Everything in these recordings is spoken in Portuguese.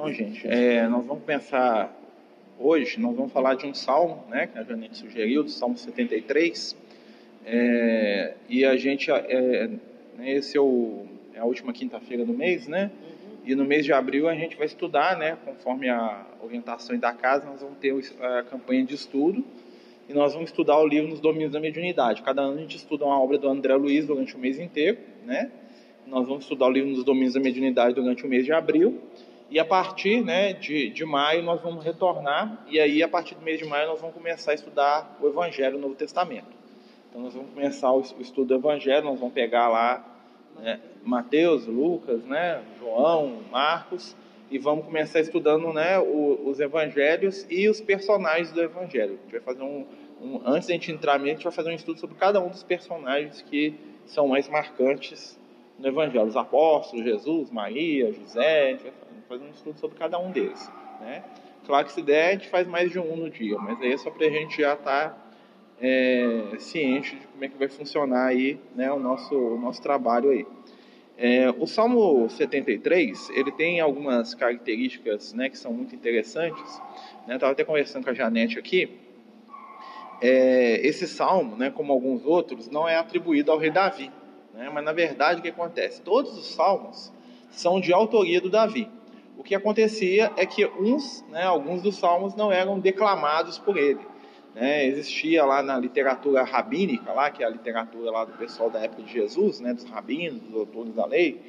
Então, gente, é, nós vamos começar hoje, nós vamos falar de um salmo, né, que a Janete sugeriu, do Salmo 73. É, e a gente, é, né, esse é, o, é a última quinta-feira do mês, né? E no mês de abril a gente vai estudar, né, conforme a orientação da casa, nós vamos ter a campanha de estudo e nós vamos estudar o livro nos domínios da mediunidade. Cada ano a gente estuda uma obra do André Luiz durante o mês inteiro, né? Nós vamos estudar o livro nos domínios da mediunidade durante o mês de abril. E a partir né, de, de maio nós vamos retornar, e aí a partir do mês de maio nós vamos começar a estudar o Evangelho, o Novo Testamento. Então nós vamos começar o, estudo do Evangelho, nós vamos pegar lá né, Mateus, Lucas, né, João, Marcos, e vamos começar estudando né, o, os Evangelhos e os personagens do Evangelho. A gente vai fazer um, um, antes da gente entrar mesmo, a gente vai fazer um estudo sobre cada um dos personagens que são mais marcantes no Evangelho. Os apóstolos, Jesus, Maria, José, a gente vai um estudo sobre cada um deles. Né? Claro que se der, a gente faz mais de um no dia, mas aí é só para a gente já estar tá, é, ciente de como é que vai funcionar aí né, o, nosso, o nosso trabalho aí. É, o Salmo 73, ele tem algumas características né, que são muito interessantes. Né? Estava até conversando com a Janete aqui. É, esse salmo, né, como alguns outros, não é atribuído ao rei Davi. Né? Mas, na verdade, o que acontece? Todos os salmos são de autoria do Davi o que acontecia é que uns, né, alguns dos salmos não eram declamados por ele. Né? Existia lá na literatura rabínica, lá, que é a literatura lá do pessoal da época de Jesus, né, dos rabinos, dos autores da lei,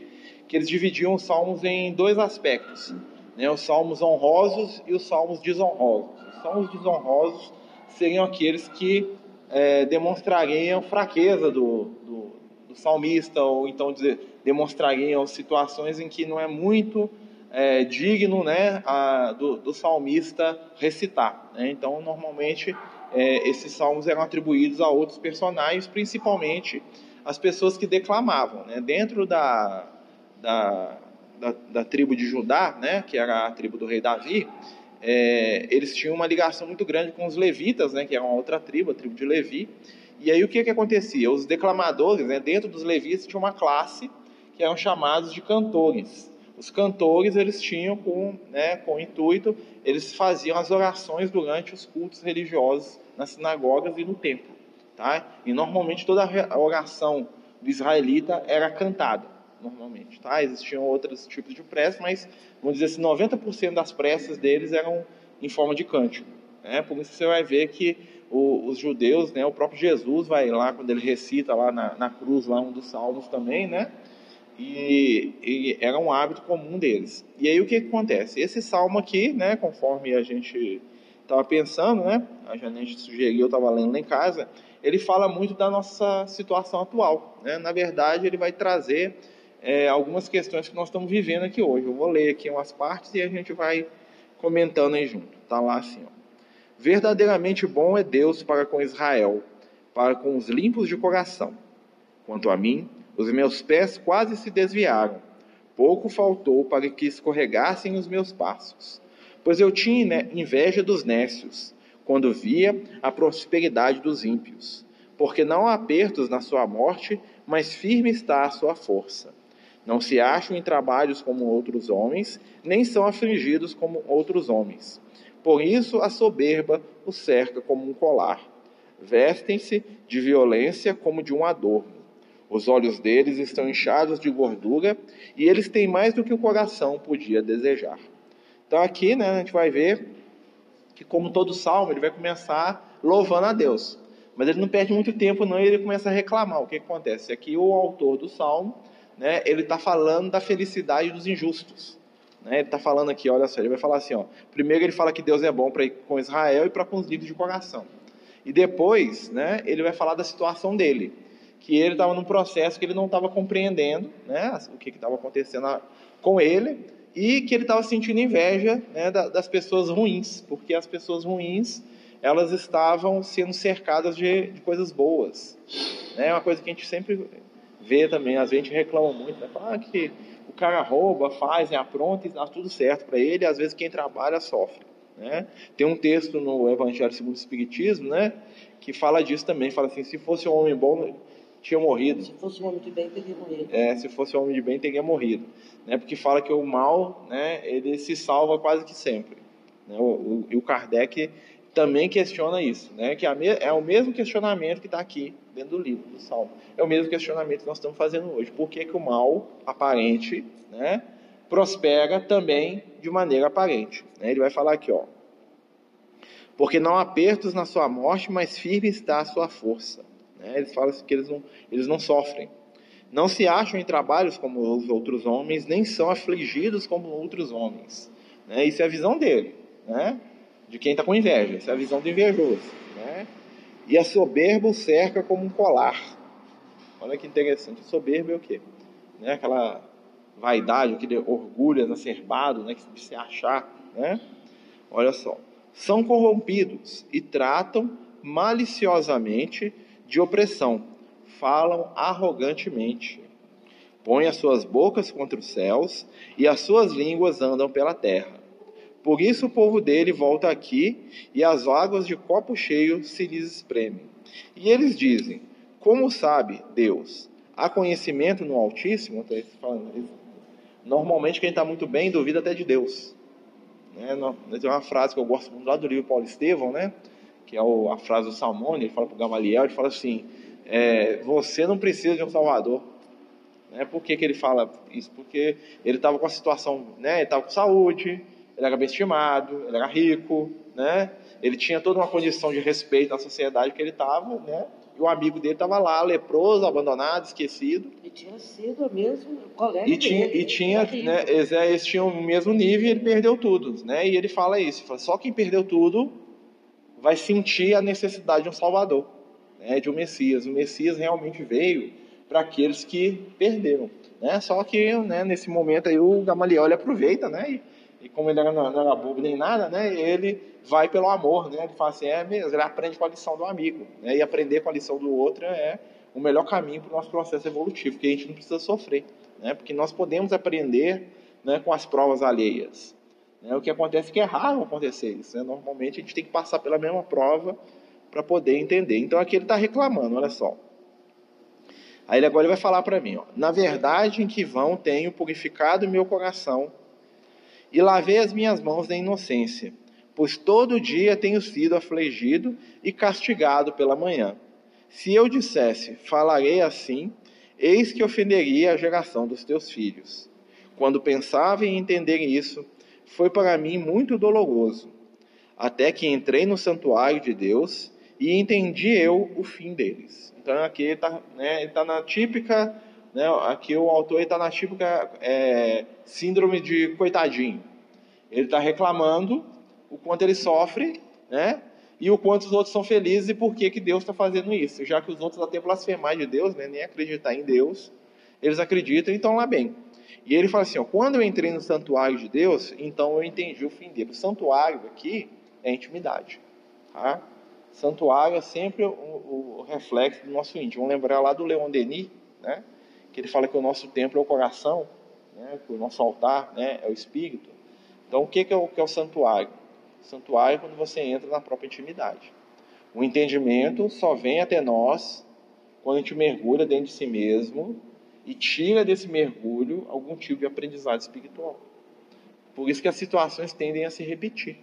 que eles dividiam os salmos em dois aspectos, né, os salmos honrosos e os salmos desonrosos. Os salmos desonrosos seriam aqueles que é, demonstrariam fraqueza do, do, do, salmista, ou então dizer, demonstrariam situações em que não é muito é, digno né, a, do, do, salmista recitar. Né? Então, normalmente, é, esses salmos eram atribuídos a outros personagens, principalmente as pessoas que declamavam. Né? Dentro da, da, da, da, tribo de Judá, né, que era a tribo do rei Davi, é, eles tinham uma ligação muito grande com os levitas, né, que era uma outra tribo, a tribo de Levi. E aí o que, que acontecia? Os declamadores, né, dentro dos levitas, tinha uma classe que eram chamados de cantores. Os cantores eles tinham com, né, com intuito, eles faziam as orações durante os cultos religiosos nas sinagogas e no templo, tá? E normalmente toda a oração do israelita era cantada, normalmente, tá? Existiam outros tipos de preces, mas vamos dizer assim, 90% das preces deles eram em forma de cântico, né? Por isso você vai ver que o, os judeus, né, o próprio Jesus vai lá quando ele recita lá na, na cruz lá um dos salmos também, né? E, e, era um hábito comum deles. E aí o que, que acontece? Esse salmo aqui, né, conforme a gente estava pensando, né, a Janete sugeriu, eu estava lendo lá em casa, ele fala muito da nossa situação atual. Né? Na verdade, ele vai trazer é, algumas questões que nós estamos vivendo aqui hoje. Eu vou ler aqui umas partes e a gente vai comentando aí junto. Está lá assim, ó. Verdadeiramente bom é Deus para com Israel, para com os limpos de coração. Quanto a mim, os meus pés quase se desviaram. Pouco faltou para que escorregassem os meus passos. Pois eu tinha inveja dos nécios, quando via a prosperidade dos ímpios. Porque não há apertos na sua morte, mas firme está a sua força. Não se acham em trabalhos como outros homens, nem são afligidos como outros homens. Por isso a soberba os cerca como um colar. Vestem-se de violência como de um adorno os olhos deles estão inchados de gordura e eles têm mais do que o coração podia desejar. Então aqui, né, a gente vai ver que como todo salmo, ele vai começar louvando a Deus. Mas ele não perde muito tempo não e ele começa a reclamar. O que, acontece? Aqui o autor do salmo, né, ele está falando da felicidade dos injustos. Né? Ele está falando aqui, olha só, ele vai falar assim, ó, primeiro ele fala que Deus é bom para com Israel e para com os livros de coração. E depois, né, ele vai falar da situação dele que ele estava num processo que ele não estava compreendendo né, o que estava acontecendo com ele e que ele estava sentindo inveja né, das pessoas ruins, porque as pessoas ruins elas estavam sendo cercadas de, de coisas boas. Né, é uma coisa que a gente sempre vê também, às vezes a gente reclama muito, né, fala que o cara rouba, faz, é apronta e dá tudo certo para ele, às vezes quem trabalha sofre. Né? Tem um texto no Evangelho segundo o Espiritismo, né, que fala disso também, fala assim, se fosse um homem bom, tinha morrido. Se fosse um homem de bem, teria morrido. É, se fosse um homem de bem, teria morrido. Né? Porque fala que o mal, né, ele se salva quase que sempre. Né? O, o, e o Kardec também questiona isso, né? que é o mesmo questionamento que está aqui dentro do livro, do Salmo. É o mesmo questionamento que nós estamos fazendo hoje. Por que, que o mal aparente né, prospera também de maneira aparente? Né? Ele vai falar aqui, ó. Porque não há apertos na sua morte, mas firme está a sua força. Né? Eles falam assim que eles não, eles não sofrem. Não se acham em trabalhos como os outros homens, nem são afligidos como outros homens. Né? Isso é a visão dele, né? de quem está com inveja. Isso é a visão do invejoso. Né? E a soberba o cerca como um colar. Olha que interessante. Soberba é o quê? Né? Aquela vaidade, aquele orgulho exacerbado né? de se achar. Né? Olha só. São corrompidos e tratam maliciosamente de opressão. Falam arrogantemente. Põem as suas bocas contra os céus e as suas línguas andam pela terra. Por isso o povo dele volta aqui e as águas de copo cheio se lhes espremem. E eles dizem: Como sabe Deus? Há conhecimento no Altíssimo? Normalmente quem está muito bem duvida até de Deus. Né? Tem uma frase que eu gosto muito lá do livro Paulo Estevão, né? Que é a frase do Salmone, ele fala para o Gamaliel, ele fala assim, é, você não precisa de um Salvador. Né? Por que, que ele fala isso? Porque ele estava com a situação, né? ele estava com saúde, ele era bem estimado, ele era rico, né? Ele tinha toda uma condição de respeito na sociedade que ele estava, né? E o amigo dele estava lá, leproso, abandonado, esquecido. E tinha sido mesmo colega e tinha, dele. E tinha, né, eles, eles tinham o mesmo nível e ele perdeu tudo, né? E ele fala isso, fala, só quem perdeu tudo vai sentir a necessidade de um Salvador, né? De um Messias. O Messias realmente veio para aqueles que perderam, né? Só que, né, nesse momento aí o Gamaliel ele aproveita, né? E, e como ele não, não era bobo nem nada, né, ele vai pelo amor, né? Ele fala assim, é mesmo, ele aprende com a lição do amigo, né? E aprender com a lição do outro é o melhor caminho para o nosso processo evolutivo, porque a gente não precisa sofrer, né? Porque nós podemos aprender, né, com as provas alheias. Né? O que acontece é que é raro acontecer isso, né? Normalmente a gente tem que passar pela mesma prova para poder entender. Então aqui ele está reclamando, olha só. Aí ele agora vai falar para mim, ó, na verdade em que vão tenho purificado meu coração e lavei as minhas mãos na inocência, pois todo dia tenho sido afligido e castigado pela manhã. Se eu dissesse, falarei assim, eis que ofenderia a geração dos teus filhos. Quando pensava em entender isso, foi para mim muito doloroso, até que entrei no santuário de Deus e entendi eu o fim deles. Então aqui ele está né, tá na típica né? Aqui o autor está na típica é, síndrome de coitadinho. Ele está reclamando o quanto ele sofre, né? E o quanto os outros são felizes e por que, que Deus está fazendo isso. Já que os outros até blasfemar de Deus, né? nem acreditar em Deus, eles acreditam e estão lá bem. E ele fala assim: ó, quando eu entrei no santuário de Deus, então eu entendi o fim dele. O santuário aqui é intimidade. Tá? Santuário é sempre o, o reflexo do nosso íntimo. Vamos lembrar lá do Leon Denis, né? que ele fala que o nosso templo é o coração, né, que o nosso altar né, é o espírito. Então, o que é o, que é o santuário? O santuário é quando você entra na própria intimidade. O entendimento só vem até nós quando a gente mergulha dentro de si mesmo e tira desse mergulho algum tipo de aprendizado espiritual. Por isso que as situações tendem a se repetir.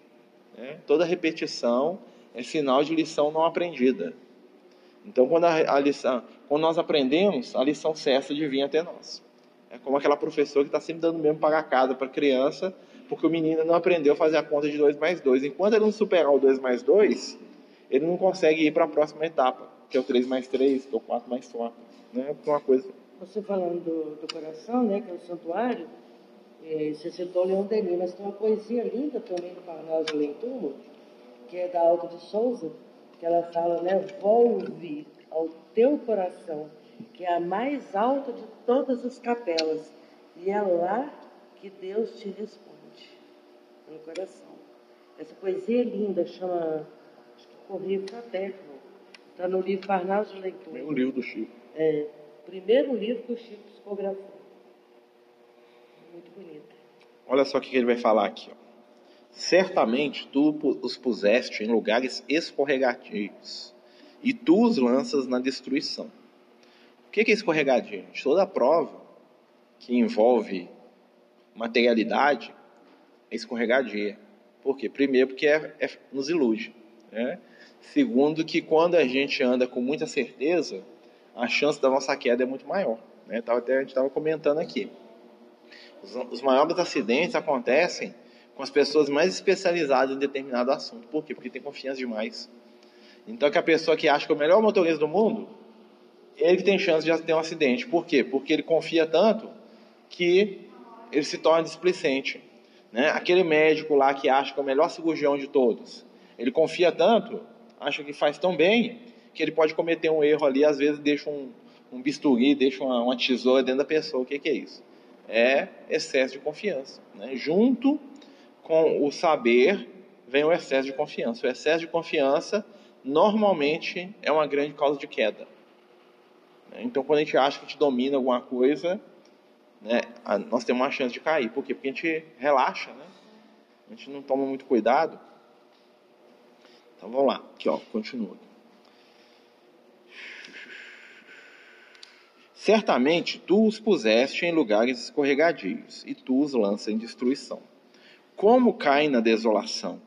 Né? Toda repetição é sinal de lição não aprendida. Então, quando a, a lição, quando nós aprendemos, a lição cessa de vir até nós. É como aquela professora que está sempre dando mesmo para casa para a criança, porque o menino não aprendeu a fazer a conta de 2 mais 2. Enquanto ele não superar o 2 mais 2, ele não consegue ir para a próxima etapa, que é o 3 mais 3, que é o 4 mais 4. Né? Uma coisa... Você falando do, do coração, né, que é o santuário, é, você citou Leão Denis, mas tem uma poesia linda também do Parnaus de Lentumo, que é da Alta de Souza, que ela fala, né? Volve ao teu coração, que é a mais alta de todas as capelas, e é lá que Deus te responde, no coração. Essa poesia é linda, chama acho que Correio Fraterno. Está no livro Parnal de Leitura. o livro do Chico. É, primeiro livro que o Chico psicografou. Muito bonito. Olha só o que ele vai falar aqui. Ó. Certamente tu os puseste em lugares escorregadios, e tu os lanças na destruição. que é escorregadia? Toda prova que envolve materialidade é escorregadia. Por quê? Primeiro, porque é, é, nos ilude. Né? Segundo, que quando a gente anda com muita certeza, a chance da nossa queda é muito maior. Né? Até a gente estava comentando aqui. Os, os maiores acidentes acontecem com as pessoas mais especializadas em determinado assunto. Por quê? Porque tem confiança demais. Então, que a pessoa que acha que é o melhor motorista do mundo, ele que tem chance de ter um acidente. Por quê? Porque ele confia tanto que ele se torna displicente. Né? Aquele médico lá que acha que é o melhor cirurgião de todos, ele confia tanto, acha que faz tão bem, que ele pode cometer um erro ali, às vezes deixa um, um bisturi, deixa uma, uma, tesoura dentro da pessoa. O que, que é isso? É excesso de confiança. Né? Junto com o saber vem o excesso de confiança. O excesso de confiança normalmente é uma grande causa de queda. Então, quando a gente acha que a gente domina alguma coisa, né, nós temos uma chance de cair. Por quê? Porque a gente relaxa, né? A gente não toma muito cuidado. Então vamos lá, aqui ó, continua. Certamente tu os puseste em lugares escorregadios, e tu os lanças em destruição. Como caem na desolação,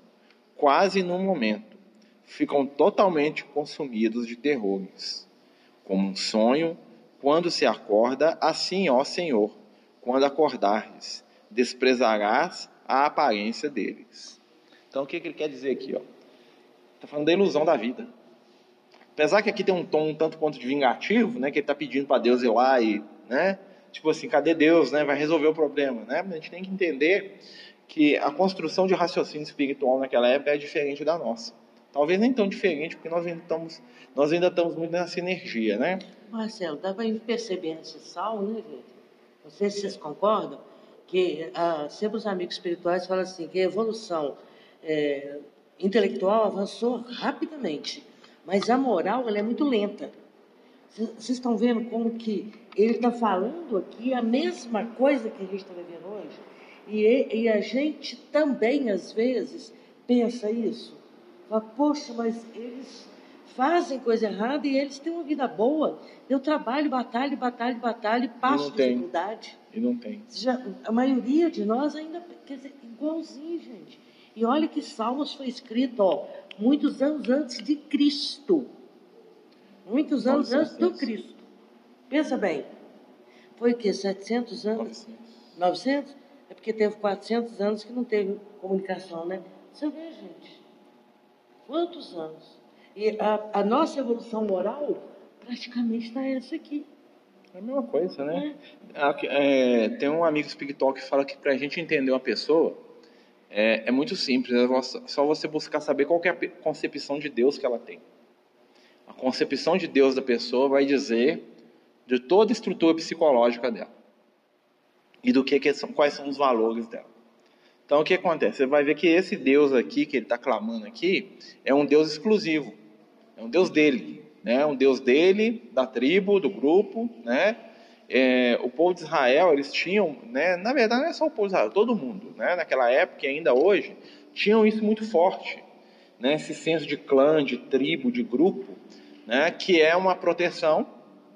quase num momento, ficam totalmente consumidos de terrores. Como um sonho, quando se acorda, assim, ó Senhor, quando acordares, desprezarás a aparência deles. Então, o que ele quer dizer aqui? Está falando da ilusão da vida. Apesar que aqui tem um tom um tanto quanto de vingativo, né, que ele está pedindo para Deus ir lá e, né, tipo assim, cadê Deus, né, vai resolver o problema, né? A gente tem que entender que a construção de raciocínio espiritual naquela época é diferente da nossa. Talvez nem tão diferente, porque nós ainda estamos, nós ainda estamos muito nessa sinergia, né? Marcelo, dá para perceber nesse sal, né, gente? Não sei se vocês concordam, que ah, sempre os amigos espirituais falam assim, que a evolução é, intelectual avançou rapidamente, mas a moral ela é muito lenta. Vocês estão vendo como que ele está falando aqui a mesma coisa que a gente está vivendo hoje? E, e, a gente também, às vezes, pensa isso. Fala, poxa, mas eles fazem coisa errada e eles têm uma vida boa. Eu trabalho, batalho, batalho, batalho, passo dificuldade. E não tem. Já, a maioria de nós ainda, quer dizer, igualzinho, gente. E olha que Salmos foi escrito, ó, muitos anos antes de Cristo. Muitos anos antes do Cristo. Pensa bem. Foi o quê? 700 anos? 900. 900? É porque teve 400 anos que não teve comunicação, né? Você vê, gente. Quantos anos? E a, a nossa evolução moral praticamente está essa aqui. É a mesma coisa, né? É. É, tem um amigo espiritual que fala que para a gente entender uma pessoa é, é muito simples, é só você buscar saber qual é a concepção de Deus que ela tem. A concepção de Deus da pessoa vai dizer de toda a estrutura psicológica dela e do que, que são, quais são os valores dela. Então o que acontece? Você vai ver que esse Deus aqui que ele está clamando aqui é um Deus exclusivo. É um Deus dele, né? Um Deus dele, da tribo, do grupo, né? É, o povo de Israel, eles tinham, né? Na verdade, não é só o povo de Israel, todo mundo, né? Naquela época e ainda hoje, tinham isso muito forte, né? Esse senso de clã, de tribo, de grupo, né? Que é uma proteção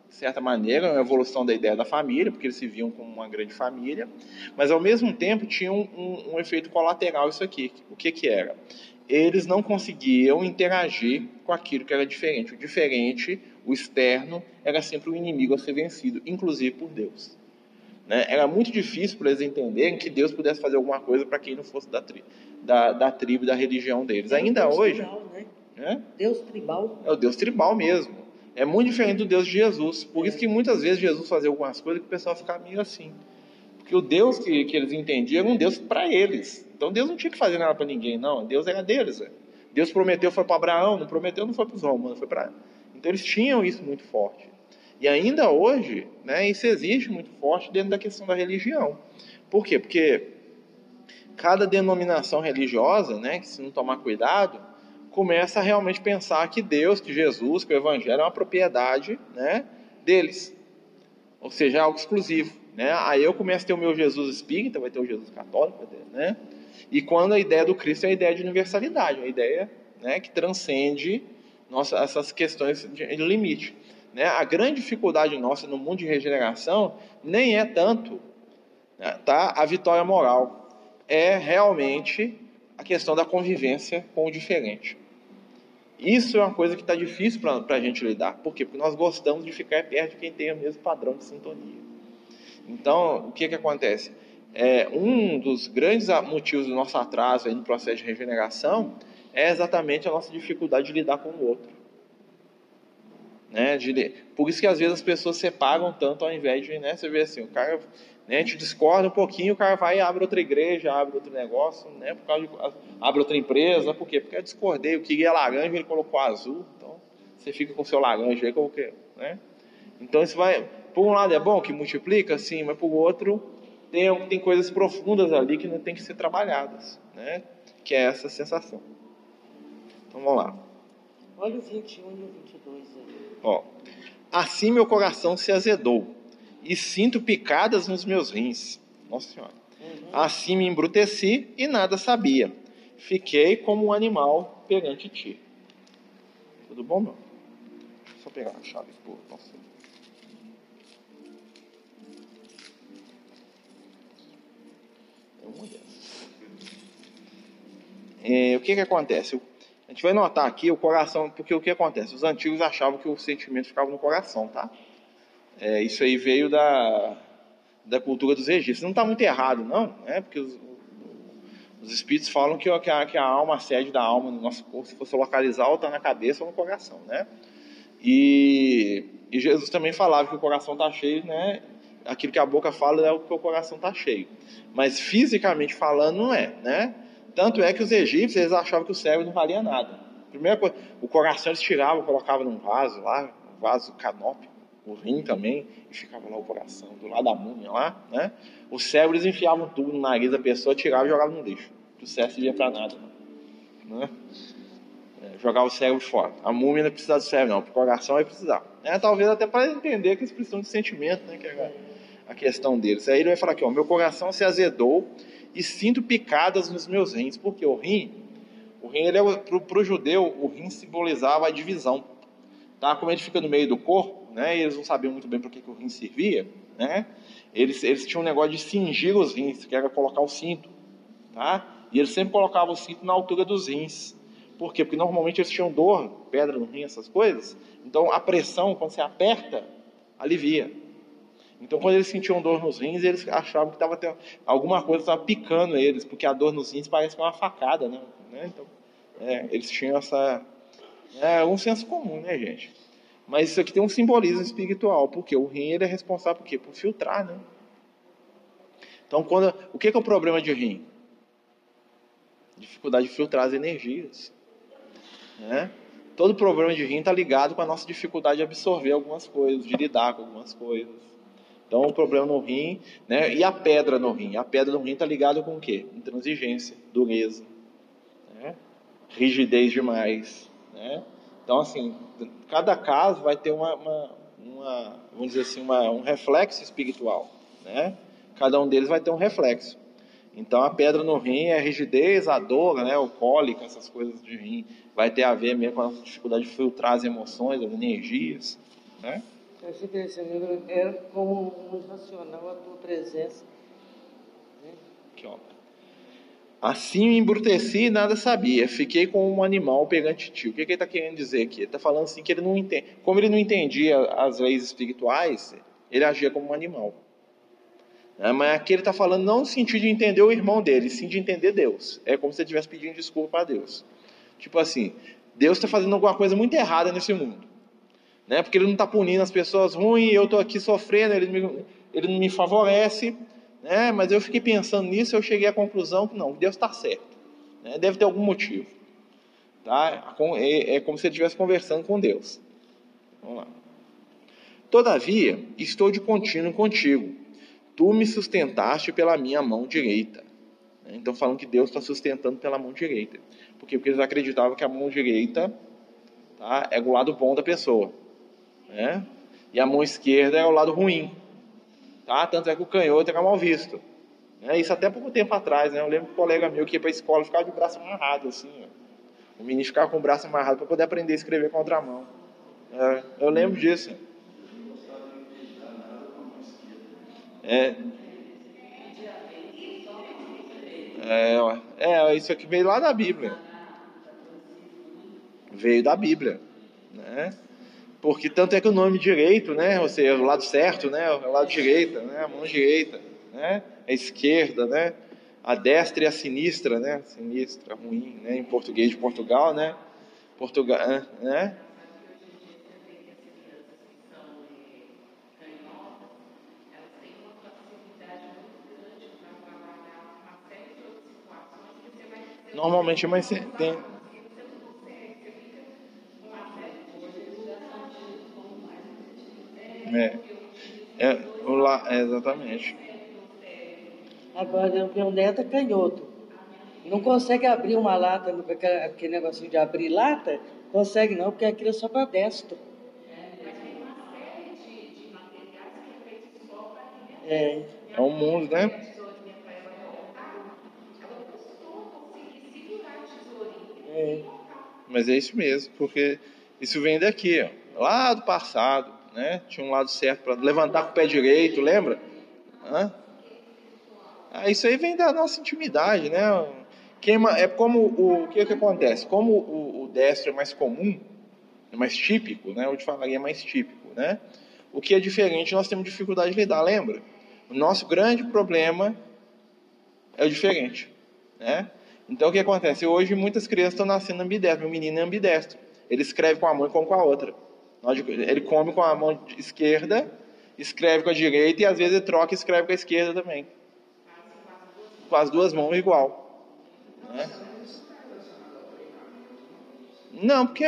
de certa maneira, uma evolução da ideia da família, porque eles se viam como uma grande família, mas ao mesmo tempo tinha um, um, um efeito colateral isso aqui. O que, que era? Eles não conseguiam interagir com aquilo que era diferente. O diferente, o externo, era sempre o inimigo a ser vencido, inclusive por Deus. Né? Era muito difícil para eles entenderem que Deus pudesse fazer alguma coisa para quem não fosse da, tri da, da tribo, da religião deles. É Ainda Deus hoje. Tribal, né? é? Deus tribal. É o Deus tribal mesmo. É muito diferente do Deus de Jesus. Por isso que muitas vezes Jesus fazia algumas coisas que o pessoal ficava meio assim. Porque o Deus que, que eles entendiam era um Deus para eles. Então Deus não tinha que fazer nada para ninguém, não. Deus era deles. Né? Deus prometeu, foi para Abraão, não prometeu, não foi para os romanos, foi para. Então eles tinham isso muito forte. E ainda hoje, né, isso existe muito forte dentro da questão da religião. Por quê? Porque cada denominação religiosa, né, que se não tomar cuidado, começa a realmente pensar que Deus, que Jesus, que o Evangelho é uma propriedade né, deles. Ou seja, é algo exclusivo. Né? Aí eu começo a ter o meu Jesus espírita, vai ter o Jesus católico, né? E quando a ideia do Cristo é a ideia de universalidade, uma ideia né, que transcende nossa, essas questões de limite. né, a grande dificuldade nossa no mundo de regeneração nem é tanto né, tá, a vitória moral, é realmente a questão da convivência com o diferente. Isso é uma coisa que está difícil para a gente lidar. Por quê? Porque nós gostamos de ficar perto de quem tem o mesmo padrão de sintonia. Então, o que, que acontece? É, um dos grandes motivos do nosso atraso no processo de regeneração é exatamente a nossa dificuldade de lidar com o outro. Né? De, por isso que às vezes as pessoas separam tanto ao invés de, né, você vê assim, o cara né? A gente discorda um pouquinho, o cara vai e abre outra igreja, abre outro negócio, né? Por causa de, abre outra empresa, por quê? Porque eu discordei, eu queria laranja, ele colocou azul, então você fica com o seu laranja aí, que, né? Então isso vai, por um lado é bom que multiplica, sim, mas por outro tem, tem coisas profundas ali que não tem que ser trabalhadas, né? Que é essa sensação. Então vamos lá. Olha o 21 e o 22 aí. Ó, assim meu coração se azedou e sinto picadas nos meus rins. Nossa Senhora. Uhum. Assim me embruteci e nada sabia. Fiquei como um animal perante ti. Tudo bom, meu? Só pegar a chave por você. É, o que que acontece? A gente vai notar aqui o coração, porque o que acontece? Os antigos achavam que o sentimento ficava no coração, tá? É, isso aí veio da, da cultura dos egípcios. Não está muito errado, não, né? porque os, os espíritos falam que, que, a, que a alma, a sede da alma no nosso corpo, se fosse localizar, está na cabeça ou no coração. Né? E, e Jesus também falava que o coração está cheio, né? aquilo que a boca fala é o que o coração está cheio. Mas fisicamente falando, não é. Né? Tanto é que os egípcios eles achavam que o cérebro não valia nada. Primeira coisa, o coração eles tiravam, colocavam num vaso lá, um vaso canópio o rim também, e ficava lá o coração, do lado da múmia lá, né? O cérebro eles enfiavam tudo no nariz da pessoa, tiravam e jogavam no lixo. O cérebro não ia para nada, né? É, jogava o cérebro fora. A múmia não precisa do cérebro, não, o coração vai precisar. É, talvez até para entender que eles precisam de sentimento, né? Que é a questão deles. Aí ele vai falar aqui, ó, meu coração se azedou e sinto picadas nos meus rins, porque o rim, o rim, ele é, para o judeu, o rim simbolizava a divisão. Tá? Como ele fica no meio do corpo, né, e eles não sabiam muito bem para que, que o rim servia, né, eles, eles tinham um negócio de cingir os rins, que era colocar o cinto, tá? E eles sempre colocavam o cinto na altura dos rins. Por quê? Porque normalmente eles tinham dor, pedra no rim, essas coisas. Então a pressão, quando você aperta, alivia. Então quando eles sentiam dor nos rins, eles achavam que tava tendo, alguma coisa estava picando eles, porque a dor nos rins parece uma facada, né? Então, é, eles tinham essa. É um senso comum, né, gente? Mas isso aqui tem um simbolismo espiritual, porque o rim ele é responsável por quê? Por filtrar, né? Então, quando, o que é, que é o problema de rim? Dificuldade de filtrar as energias. Né? Todo problema de rim está ligado com a nossa dificuldade de absorver algumas coisas, de lidar com algumas coisas. Então, o problema no rim, né? E a pedra no rim? A pedra no rim está ligada com o quê? Intransigência, dureza, né? rigidez demais, né? Então, assim, cada caso vai ter uma, uma, uma vamos dizer assim, uma, um reflexo espiritual, né? Cada um deles vai ter um reflexo. Então, a pedra no rim é a rigidez, a dor, né, o cólico, essas coisas de rim, vai ter a ver mesmo com a dificuldade de filtrar as emoções, as energias, né? Esse livro é como um racional a tua presença. Né? Que. Assim me embruteci e nada sabia. Fiquei como um animal perante ti. O que, que ele está querendo dizer aqui? Ele está falando assim que ele não entende. Como ele não entendia as leis espirituais, ele agia como um animal. É, mas aqui ele está falando não no sentido de entender o irmão dele, sim de entender Deus. É como se ele estivesse pedindo desculpa para Deus. Tipo assim, Deus está fazendo alguma coisa muito errada nesse mundo. Né? Porque ele não está punindo as pessoas ruins, eu estou aqui sofrendo, ele, me, ele não me favorece. Né? Mas eu fiquei pensando nisso e eu cheguei à conclusão que não, Deus está certo. Né? Deve ter algum motivo. Tá? É, é como se ele estivesse conversando com Deus. Vamos lá. Todavia, estou de contínuo contigo. Tu me sustentaste pela minha mão direita. Né? Então, falando que Deus está sustentando pela mão direita. Por quê? Porque eles acreditavam que a mão direita tá, é o lado bom da pessoa. Né? E a mão esquerda é o lado ruim. Tá? Tanto é que o canhoto era mal visto. É, isso até pouco tempo atrás, né? Eu lembro que um colega meu que ia para a escola ficava de braço amarrado, assim. Ó. O menino ficava com o braço amarrado para poder aprender a escrever com a outra mão. É, eu lembro disso. É. É, é, isso aqui veio lá da Bíblia. Veio da Bíblia, né? Porque tanto é que o nome direito, né? Ou seja, o lado certo, né? O lado direita, né? A mão direita, né? A esquerda, né? A destra e a sinistra, né? Sinistra, ruim, né? Em português de Portugal, né? Portugal, né? Normalmente é mais tem. É, é, o lá, é, exatamente. Agora, meu neto é canhoto. Não consegue abrir uma lata, aquele negocinho de abrir lata, consegue não, porque aquilo é só para destro. É. É um mundo, né? É. Mas é isso mesmo, porque isso vem daqui, ó, lá do passado, né? Tinha um lado certo para levantar com o pé direito, lembra? Hã? Ah, isso aí vem da nossa intimidade, né? Queima, é como o, o que, que acontece? Como o, o, destro é mais comum, é mais típico, né? Eu te falaria mais típico, né? O que é diferente nós temos dificuldade de lidar, lembra? O nosso grande problema é o diferente, né? Então o que acontece? Hoje muitas crianças estão nascendo ambidestro, o menino é ambidestro. Ele escreve com a mão e com a outra. Ele come com a mão esquerda, escreve com a direita e às vezes ele troca e escreve com a esquerda também. Com as duas mãos igual. Né? Não, porque.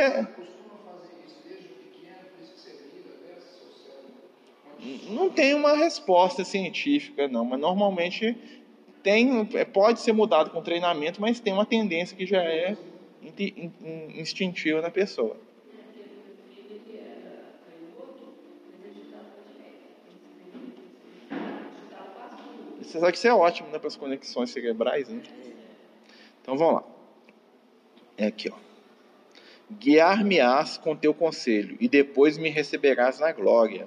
Não tem uma resposta científica, não, mas normalmente tem, é, pode ser mudado com treinamento, mas tem uma tendência que já é instintiva na pessoa. Você sabe que isso é ótimo né, para as conexões cerebrais, né? Então vamos lá. É aqui, ó. Guiar-me-ás com teu conselho, e depois me receberás na glória.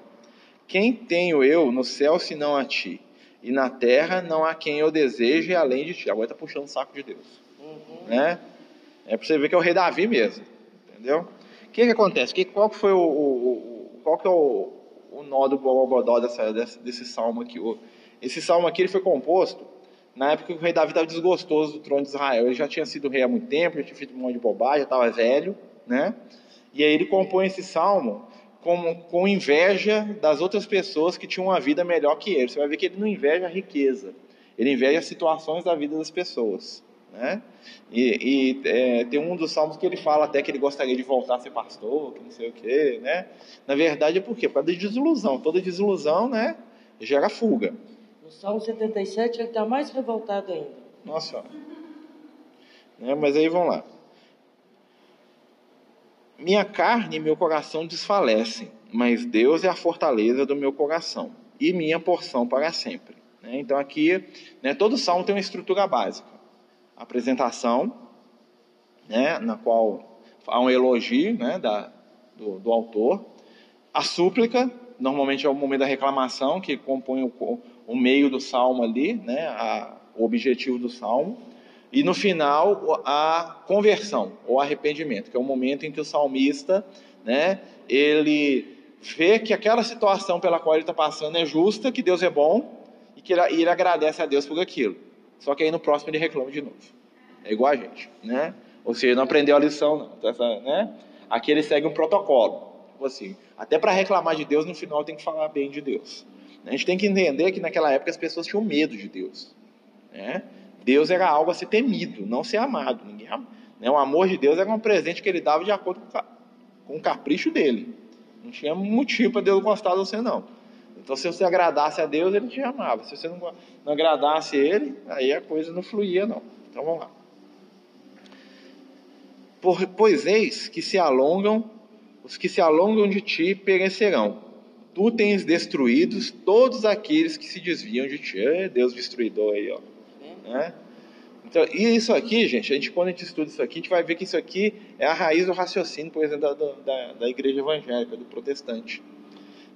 Quem tenho eu no céu senão a ti? e na terra não há quem eu deseje além de ti. Agora está puxando o saco de Deus. Uhum. Né? É para você ver que é o rei Davi mesmo. Entendeu? O que, que acontece? Que, qual que foi o, o, o qual que é o, o nó do Bogodó dessa, desse, desse salmo aqui? O, esse salmo aqui ele foi composto na época que o rei Davi estava desgostoso do trono de Israel. Ele já tinha sido rei há muito tempo, já tinha feito um monte de bobagem, já estava velho, né? E aí ele compõe esse salmo com, com inveja das outras pessoas que tinham uma vida melhor que ele. Você vai ver que ele não inveja a riqueza, ele inveja as situações da vida das pessoas. Né? E, e é, tem um dos salmos que ele fala até que ele gostaria de voltar a ser pastor, que não sei o quê, né? Na verdade é por quê? Por causa da desilusão. Toda desilusão, né, gera fuga. Salmo 77 ele está mais revoltado ainda. Nossa. Né, mas aí vamos lá. Minha carne e meu coração desfalecem, mas Deus é a fortaleza do meu coração e minha porção para sempre. Né? Então aqui, né, todo salmo tem uma estrutura básica. A apresentação, né, na qual há um elogio né, da, do, do autor. A súplica, normalmente é o momento da reclamação, que compõe o, o meio do salmo ali, né, a, o objetivo do salmo. E no final, a conversão, ou arrependimento, que é o momento em que o salmista, né, ele vê que aquela situação pela qual ele está passando é justa, que Deus é bom e que ele, ele, agradece a Deus por aquilo. Só que aí no próximo ele reclama de novo. É igual a gente, né? Ou seja, não aprendeu a lição, não. Então, essa, né? Aqui ele segue um protocolo. Tipo assim, até para reclamar de Deus, no final tem que falar bem de Deus. A gente tem que entender que naquela época as pessoas tinham medo de Deus. Né? Deus era algo a ser temido, não ser amado. Ninguém, né? O amor de Deus era um presente que ele dava de acordo com o capricho dele. Não tinha motivo para Deus gostar de você, não. Então, se você agradasse a Deus, ele te amava. Se você não, não agradasse ele, aí a coisa não fluía, não. Então, vamos lá. Por, pois eis que se alongam, os que se alongam de ti perecerão. Tu tens destruídos todos aqueles que se desviam de ti. É Deus destruidor aí, ó. Né? Então, e isso aqui, gente, a gente, quando a gente estuda isso aqui, a gente vai ver que isso aqui é a raiz do raciocínio, por exemplo, da, da, da igreja evangélica, do protestante.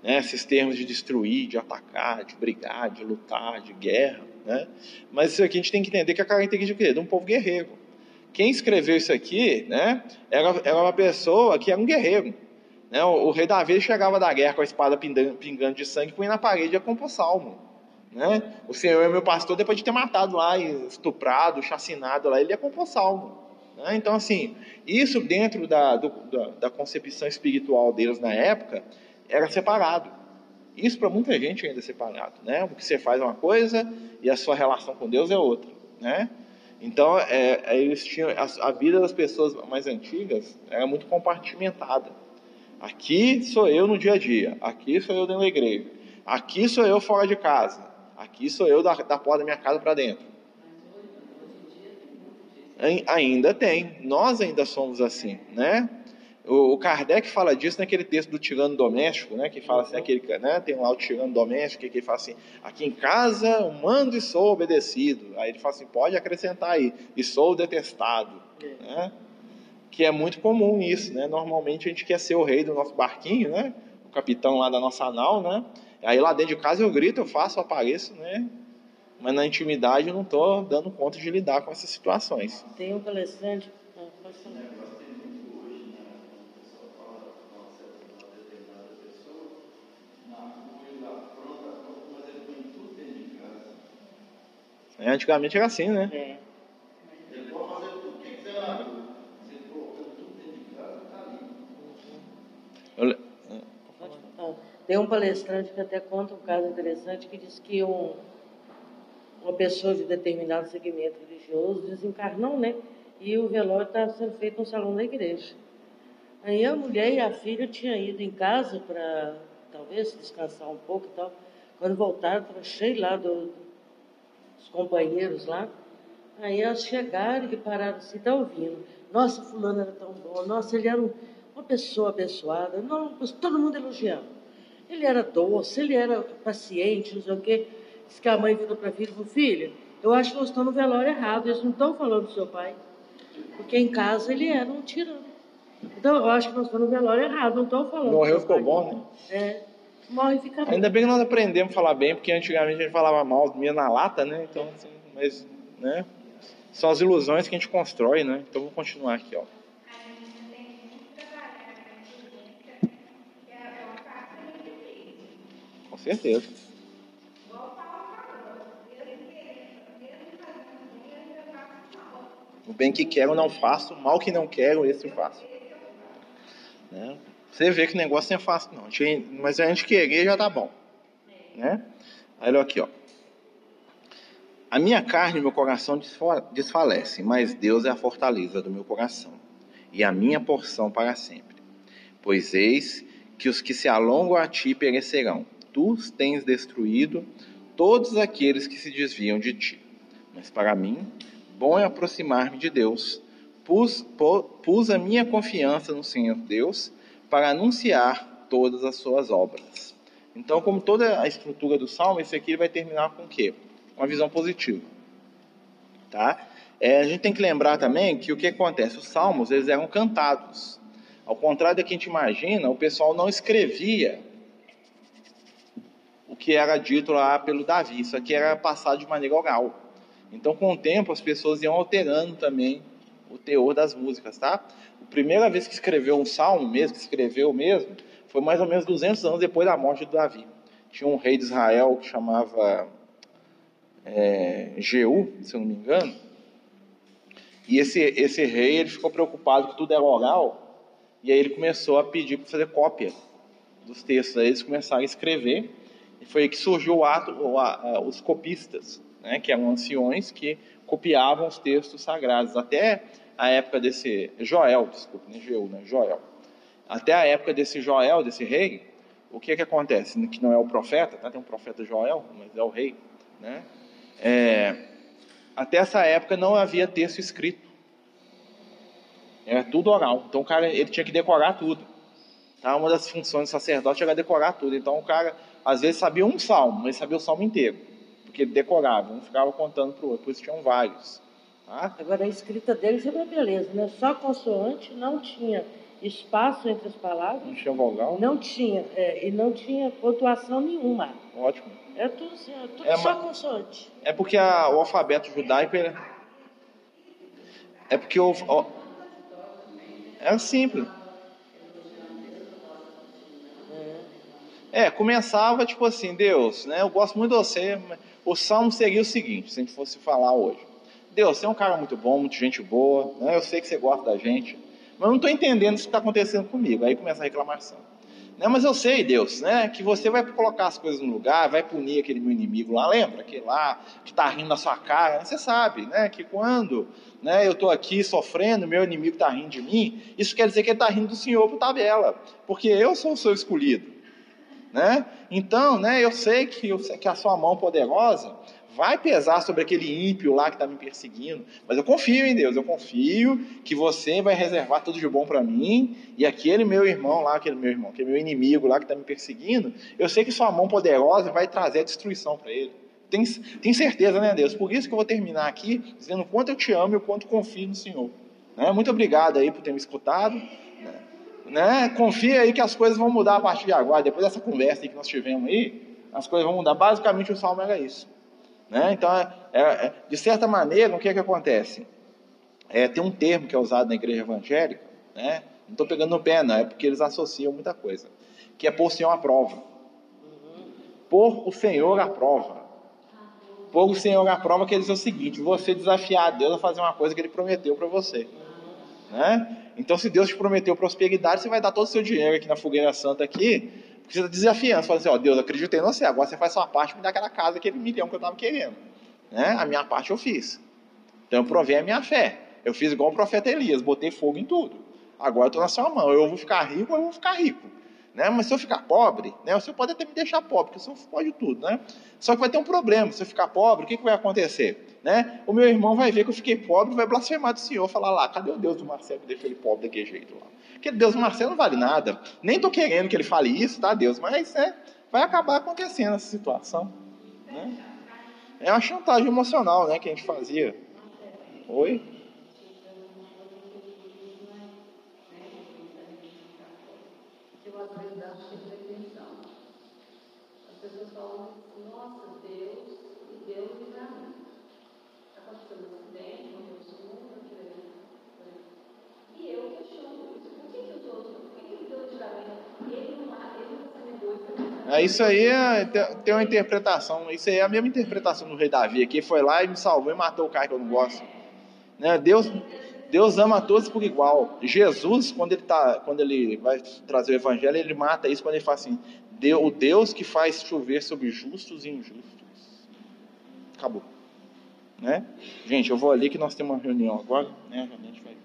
Né? Esses termos de destruir, de atacar, de brigar, de lutar, de guerra. Né? Mas isso aqui a gente tem que entender que é a característica de quê? De um povo guerreiro. Quem escreveu isso aqui né, era, era uma pessoa que era um guerreiro. Né? O, o, rei Davi chegava da guerra com a espada pingando, pingando de sangue, punha na parede e ia compor salmo. Né? O Senhor é meu pastor, depois de ter matado lá, estuprado, chacinado lá, ele ia compor salmo. Né? Então, assim, isso dentro da, do, da, da, concepção espiritual deles na época era separado. Isso para muita gente ainda é separado. Né? O que você faz é uma coisa e a sua relação com Deus é outra. Né? Então, é, é eles tinham, a, a vida das pessoas mais antigas era muito compartimentada. Aqui sou eu no dia a dia, aqui sou eu dentro da igreja, aqui sou eu fora de casa, aqui sou eu da, da porta da minha casa para dentro. Ainda tem, nós ainda somos assim, né? O Kardec fala disso naquele texto do tirano doméstico, né? Que fala assim, aquele, né? Tem lá o tirano doméstico que ele fala assim: aqui em casa eu mando e sou obedecido. Aí ele fala assim: pode acrescentar aí, e sou detestado, né? Que é muito comum isso, né? Normalmente a gente quer ser o rei do nosso barquinho, né? O capitão lá da nossa nau, né? Aí lá dentro de casa eu grito, eu faço, eu apareço, né? Mas na intimidade eu não estou dando conta de lidar com essas situações. Tem um palestrante. Ah, pode falar. É, antigamente era assim, né? É. tem um palestrante que até conta um caso interessante que diz que um, uma pessoa de determinado segmento religioso desencarnou, né? E o velório estava sendo feito no salão da igreja. Aí a mulher e a filha tinham ido em casa para talvez descansar um pouco e tal. Quando voltaram, estava cheio lá do, os companheiros lá. Aí elas chegaram e pararam assim, tá ouvindo. Nossa, fulano era tão bom, nossa, ele era um, uma pessoa abençoada. Não, todo mundo elogiando. Ele era doce, ele era paciente, não sei o quê. Diz que a mãe virou para a filha e falou, filha, eu acho que nós estamos no velório errado, eles não estão falando do seu pai. Porque em casa ele era um tirano. Então eu acho que nós estamos no velório errado, não estão falando. Morreu, ficou bom, né? É morre e fica bem. Ainda bem que nós aprendemos a falar bem, porque antigamente a gente falava mal, meio na lata, né? Então, assim, mas, né? São as ilusões que a gente constrói, né? Então, vou continuar aqui, ó. Certeza. O bem que quero não faço, o mal que não quero, esse eu faço. Né? Você vê que o negócio não é fácil, não. Mas a gente querer já tá bom. Né? Aí olha aqui, ó. A minha carne e meu coração desfalecem, mas Deus é a fortaleza do meu coração e a minha porção para sempre. Pois eis que os que se alongam a ti perecerão. Tu tens destruído todos aqueles que se desviam de ti. Mas para mim, bom é aproximar-me de Deus. Pus, pus a minha confiança no Senhor Deus para anunciar todas as suas obras. Então, como toda a estrutura do salmo, esse aqui vai terminar com o quê? Uma visão positiva. Tá? É, a gente tem que lembrar também que o que acontece? Os salmos eles eram cantados. Ao contrário do que a gente imagina, o pessoal não escrevia o que era dito lá pelo Davi. Isso aqui era passado de maneira oral. Então, com o tempo, as pessoas iam alterando também o teor das músicas, tá? A primeira vez que escreveu um salmo mesmo, que escreveu mesmo, foi mais ou menos 200 anos depois da morte de Davi. Tinha um rei de Israel que chamava é, Jeú, se eu não me engano. E esse, esse rei ele ficou preocupado que tudo era oral, e aí ele começou a pedir para fazer cópia dos textos. Aí eles começaram a escrever, e foi aí que surgiu o ato, o, a, os copistas, né, que eram anciões que copiavam os textos sagrados. Até a época desse Joel, desculpe, não é Jeú, né? Joel. Até a época desse Joel, desse rei, o que é que acontece? Que não é o profeta, tá? tem um profeta Joel, mas é o rei, né? É, até essa época não havia texto escrito. Era tudo oral. Então o cara ele tinha que decorar tudo. Tá? Uma das funções do sacerdote era decorar tudo. Então o cara às vezes sabia um salmo, mas sabia o salmo inteiro, porque decorava, não ficava contando para o outro. Por isso tinham vários. Tá? Agora, a escrita deles é uma beleza, né? Só consoante, não tinha espaço entre as palavras. Não tinha vogal? Não tinha, é, e não tinha pontuação nenhuma. Ótimo. É tudo, assim, é tudo É, só mas- consoante. É porque a- o alfabeto judaico. ele- É porque o. o- é simples. É, começava tipo assim, Deus, né? Eu gosto muito de você. O salmo seria o seguinte, se a gente fosse falar hoje. Deus, você é um cara muito bom, muito gente boa, né? Eu sei que você gosta da gente, mas eu não estou entendendo isso que está acontecendo comigo. Aí começa a reclamação. Né? Mas eu sei, Deus, né? Que você vai colocar as coisas no lugar, vai punir aquele meu inimigo lá, lembra? Aquele lá que está rindo na sua cara. Você sabe, né? Que quando né, eu estou aqui sofrendo, meu inimigo está rindo de mim, isso quer dizer que ele está rindo do Senhor por tabela, porque eu sou o seu escolhido né? Então, né, eu sei que, que a sua mão poderosa vai pesar sobre aquele ímpio lá que está me perseguindo, mas eu confio em Deus, eu confio que você vai reservar tudo de bom para mim e aquele meu irmão lá, aquele meu irmão, aquele meu inimigo lá que está me perseguindo, eu sei que sua mão poderosa vai trazer a destruição para ele. Tem, tem certeza, né, Deus? Por isso que eu vou terminar aqui dizendo o quanto eu te amo e o quanto confio no Senhor. Né? Muito obrigado aí por ter me escutado né? Confia aí que as coisas vão mudar a partir de agora. Depois dessa conversa que nós tivemos aí, as coisas vão mudar. Basicamente o salmo era isso, né? Então, é, é, de certa maneira, o que é que acontece? É, tem um termo que é usado na igreja evangélica, né? Não estou pegando no pé, não, é porque eles associam muita coisa, que é pôr o Senhor à prova. Pôr o Senhor à prova. Pôr o Senhor à prova quer dizer o seguinte: você desafiar Deus a fazer uma coisa que Ele prometeu para você. Né? Então, se Deus te prometeu prosperidade, você vai dar todo o seu dinheiro aqui na fogueira santa aqui, porque você está desafiando. Você assim, ó, Deus, eu acredito em você, agora você faz sua parte, me dá aquela casa, aquele milhão que eu estava querendo. Né? A minha parte eu fiz. Então, eu provei a minha fé. Eu fiz igual o profeta Elias, botei fogo em tudo. Agora eu estou na sua mão. Eu vou ficar rico, eu vou ficar rico. Né? Mas se eu ficar pobre, né? você pode até me deixar pobre, porque o senhor pode tudo. Né? Só que vai ter um problema. Se eu ficar pobre, o que, que vai acontecer? Né? O meu irmão vai ver que eu fiquei pobre, vai blasfemar do Senhor, falar lá, cadê o Deus do Marcelo que deixou ele pobre daquele jeito lá? Aquele Deus do Marcelo não vale nada. Nem estou querendo que ele fale isso, tá, Deus? Mas né, vai acabar acontecendo essa situação. Né? É uma chantagem emocional né, que a gente fazia. Oi? Eu às vezes acho que é pretensão. As pessoas falam, nossa, Deus, e Deus me dá mim. Está acontecendo um acidente, morreu todo mundo, aquilo ali. E eu questiono isso. Por que, que os outros, por que, que Deus tira mim? Ele não mata, ele não se negócio. É, isso aí é, tem- uma interpretação. Isso aí é a mesma interpretação do rei Davi aqui. Foi lá e me salvou e matou o cara que eu não gosto. Né? Deus, Deus ama a todos por igual. Jesus, quando ele, tá, quando ele vai trazer o evangelho, ele mata isso quando ele fala assim: "Deu- o Deus que faz chover sobre justos e injustos. Acabou. Né? Gente, eu vou ali que nós temos uma reunião agora. Né? A gente vai